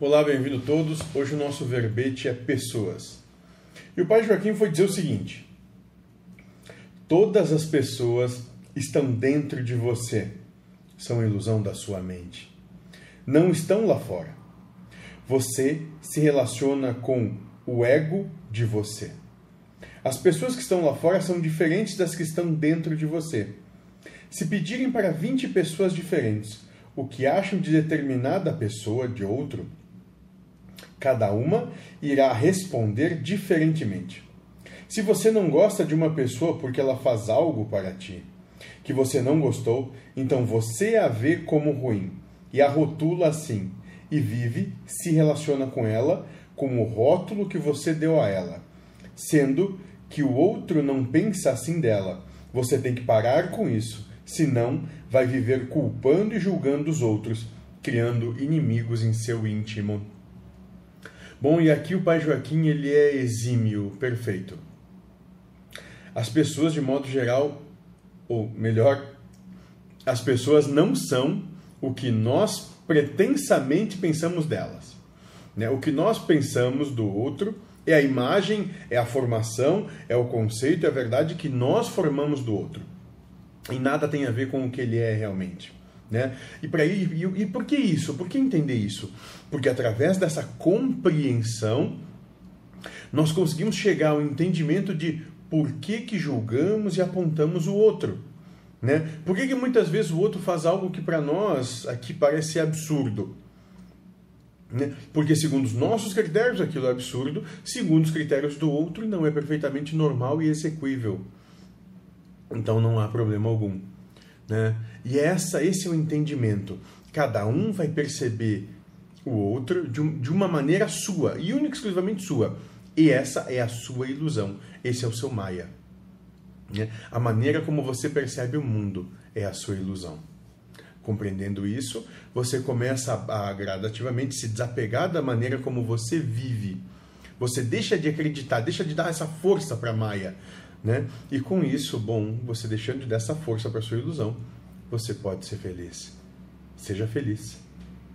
Olá, bem-vindo todos. Hoje o nosso verbete é pessoas. E o pai Joaquim foi dizer o seguinte: Todas as pessoas estão dentro de você, são ilusão da sua mente. Não estão lá fora. Você se relaciona com o ego de você. As pessoas que estão lá fora são diferentes das que estão dentro de você. Se pedirem para 20 pessoas diferentes o que acham de determinada pessoa, de outro, Cada uma irá responder diferentemente. Se você não gosta de uma pessoa porque ela faz algo para ti que você não gostou, então você a vê como ruim e a rotula assim e vive, se relaciona com ela com o rótulo que você deu a ela, sendo que o outro não pensa assim dela. Você tem que parar com isso, senão vai viver culpando e julgando os outros, criando inimigos em seu íntimo. Bom, e aqui o pai Joaquim ele é exímio, perfeito. As pessoas, de modo geral, ou melhor, as pessoas não são o que nós pretensamente pensamos delas. Né? O que nós pensamos do outro é a imagem, é a formação, é o conceito, é a verdade que nós formamos do outro. E nada tem a ver com o que ele é realmente. Né? E, para e, e por que isso? Por que entender isso? Porque através dessa compreensão nós conseguimos chegar ao entendimento de por que, que julgamos e apontamos o outro. Né? Por que, que muitas vezes o outro faz algo que para nós aqui parece absurdo? Né? Porque, segundo os nossos critérios, aquilo é absurdo, segundo os critérios do outro, não é perfeitamente normal e execuível. Então não há problema algum. Né? E essa, esse é o entendimento. Cada um vai perceber o outro de, um, de uma maneira sua, e única exclusivamente sua. E essa é a sua ilusão. Esse é o seu Maia. Né? A maneira como você percebe o mundo é a sua ilusão. Compreendendo isso, você começa a, a gradativamente se desapegar da maneira como você vive. Você deixa de acreditar, deixa de dar essa força para Maia. Né? E com isso, bom, você deixando de dar essa força para sua ilusão, você pode ser feliz. Seja feliz.